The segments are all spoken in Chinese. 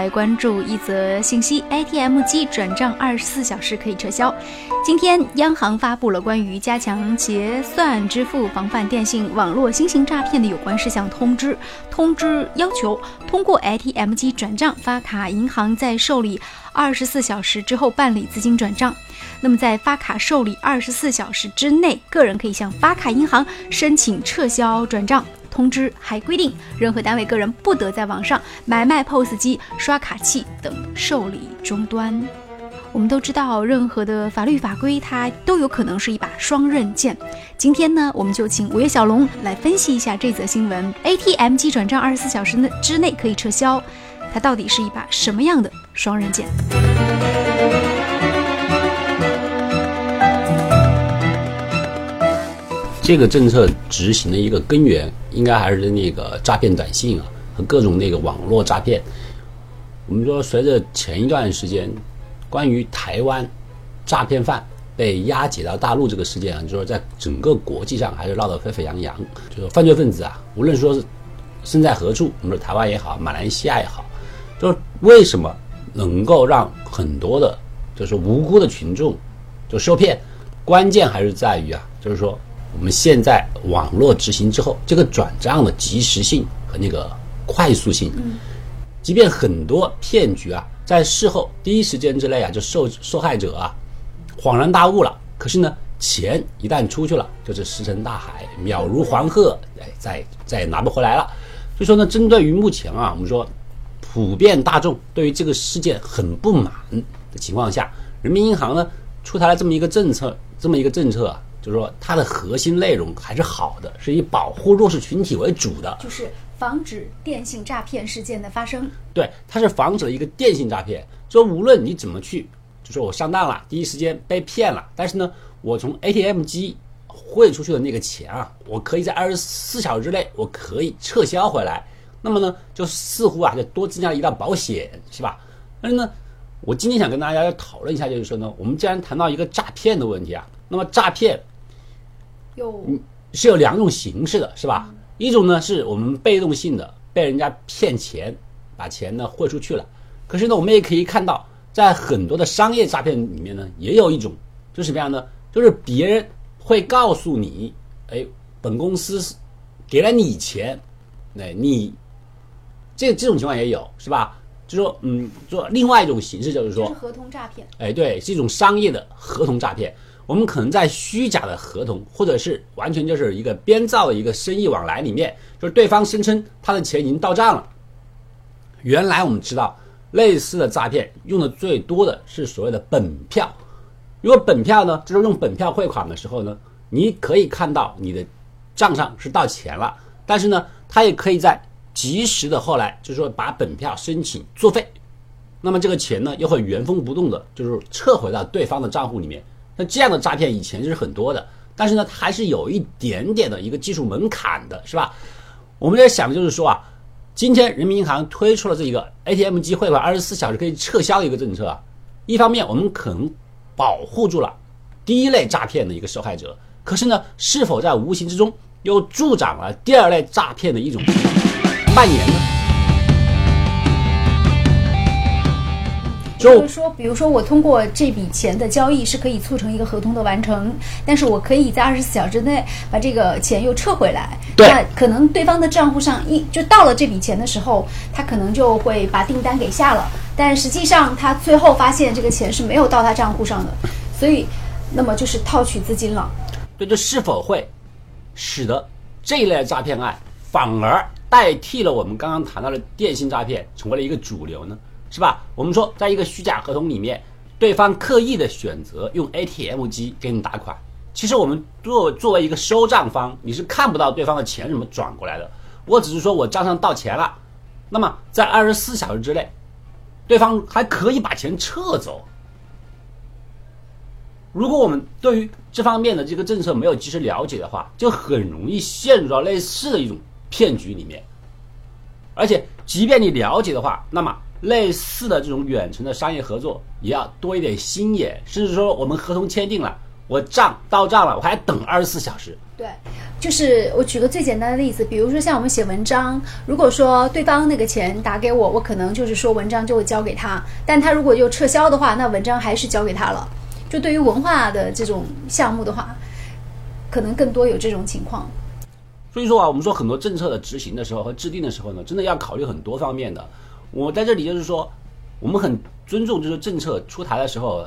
来关注一则信息：ATM 机转账二十四小时可以撤销。今天，央行发布了关于加强结算支付、防范电信网络新型诈骗的有关事项通知。通知要求，通过 ATM 机转账、发卡，银行在受理二十四小时之后办理资金转账。那么，在发卡受理二十四小时之内，个人可以向发卡银行申请撤销转账。通知还规定，任何单位、个人不得在网上买卖 POS 机、刷卡器等受理终端。我们都知道，任何的法律法规它都有可能是一把双刃剑。今天呢，我们就请五月小龙来分析一下这则新闻：ATM 机转账二十四小时之内可以撤销，它到底是一把什么样的双刃剑？这个政策执行的一个根源，应该还是那个诈骗短信啊和各种那个网络诈骗。我们说，随着前一段时间。关于台湾诈骗犯被押解到大陆这个事件啊，就说在整个国际上还是闹得沸沸扬扬。就是犯罪分子啊，无论说是身在何处，我们说台湾也好，马来西亚也好，就是为什么能够让很多的，就是无辜的群众就受骗？关键还是在于啊，就是说我们现在网络执行之后，这个转账的及时性和那个快速性，即便很多骗局啊。在事后第一时间之内啊，就受受害者啊恍然大悟了。可是呢，钱一旦出去了，就是石沉大海，渺如黄鹤，哎，再再也拿不回来了。所以说呢，针对于目前啊，我们说普遍大众对于这个事件很不满的情况下，人民银行呢出台了这么一个政策，这么一个政策啊，就是说它的核心内容还是好的，是以保护弱势群体为主的，就是。防止电信诈骗事件的发生，对，它是防止了一个电信诈骗。就无论你怎么去，就说我上当了，第一时间被骗了，但是呢，我从 ATM 机汇出去的那个钱啊，我可以在二十四小时之内，我可以撤销回来。那么呢，就似乎啊，就多增加了一道保险，是吧？但是呢，我今天想跟大家要讨论一下，就是说呢，我们既然谈到一个诈骗的问题啊，那么诈骗有是有两种形式的，是吧？一种呢是我们被动性的被人家骗钱，把钱呢汇出去了。可是呢，我们也可以看到，在很多的商业诈骗里面呢，也有一种，就是什么样呢？就是别人会告诉你，哎，本公司给了你钱，那你这这种情况也有，是吧？就说，嗯，做另外一种形式就是说，是合同诈骗。哎，对，是一种商业的合同诈骗。我们可能在虚假的合同，或者是完全就是一个编造的一个生意往来里面，就是对方声称他的钱已经到账了。原来我们知道，类似的诈骗用的最多的是所谓的本票。如果本票呢，就是用本票汇款的时候呢，你可以看到你的账上是到钱了，但是呢，他也可以在及时的后来，就是说把本票申请作废，那么这个钱呢，又会原封不动的，就是撤回到对方的账户里面。那这样的诈骗以前就是很多的，但是呢，还是有一点点的一个技术门槛的，是吧？我们在想的就是说啊，今天人民银行推出了这一个 ATM 机汇款二十四小时可以撤销的一个政策啊，一方面我们可能保护住了第一类诈骗的一个受害者，可是呢，是否在无形之中又助长了第二类诈骗的一种蔓延呢？就是说，比如说，我通过这笔钱的交易是可以促成一个合同的完成，但是我可以在二十四小时内把这个钱又撤回来。那可能对方的账户上一就到了这笔钱的时候，他可能就会把订单给下了，但实际上他最后发现这个钱是没有到他账户上的，所以，那么就是套取资金了。对，这是否会使得这一类诈骗案反而代替了我们刚刚谈到的电信诈骗，成为了一个主流呢？是吧？我们说，在一个虚假合同里面，对方刻意的选择用 ATM 机给你打款，其实我们作作为一个收账方，你是看不到对方的钱怎么转过来的。我只是说我账上到钱了，那么在二十四小时之内，对方还可以把钱撤走。如果我们对于这方面的这个政策没有及时了解的话，就很容易陷入到类似的一种骗局里面。而且，即便你了解的话，那么。类似的这种远程的商业合作，也要多一点心眼，甚至说我们合同签订了，我账到账了，我还等二十四小时。对，就是我举个最简单的例子，比如说像我们写文章，如果说对方那个钱打给我，我可能就是说文章就会交给他，但他如果又撤销的话，那文章还是交给他了。就对于文化的这种项目的话，可能更多有这种情况。所以说啊，我们说很多政策的执行的时候和制定的时候呢，真的要考虑很多方面的。我在这里就是说，我们很尊重就是政策出台的时候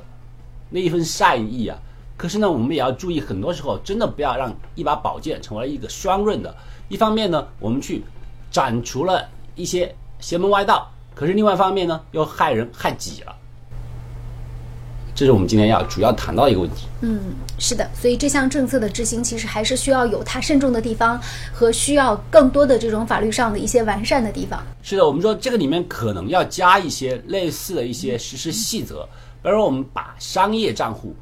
那一份善意啊。可是呢，我们也要注意，很多时候真的不要让一把宝剑成为了一个双刃的。一方面呢，我们去斩除了一些邪门歪道，可是另外一方面呢，又害人害己了。这是我们今天要主要谈到一个问题。嗯，是的，所以这项政策的执行其实还是需要有它慎重的地方，和需要更多的这种法律上的一些完善的地方。是的，我们说这个里面可能要加一些类似的一些实施细则，比如说我们把商业账户。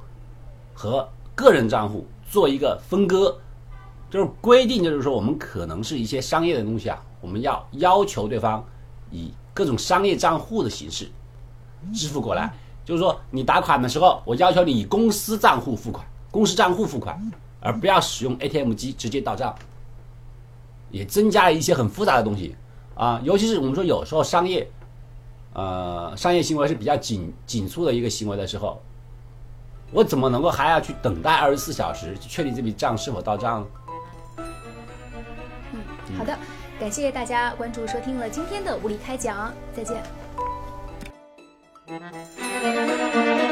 和个人账户做一个分割，就是规定，就是说我们可能是一些商业的东西啊，我们要要求对方以各种商业账户的形式支付过来。就是说你打款的时候，我要求你以公司账户付款，公司账户付款，而不要使用 ATM 机直接到账。也增加了一些很复杂的东西啊，尤其是我们说有时候商业，呃，商业行为是比较紧紧促的一个行为的时候。我怎么能够还要去等待二十四小时去确定这笔账是否到账？嗯，好的，感谢大家关注收听了今天的物理开讲，再见。Música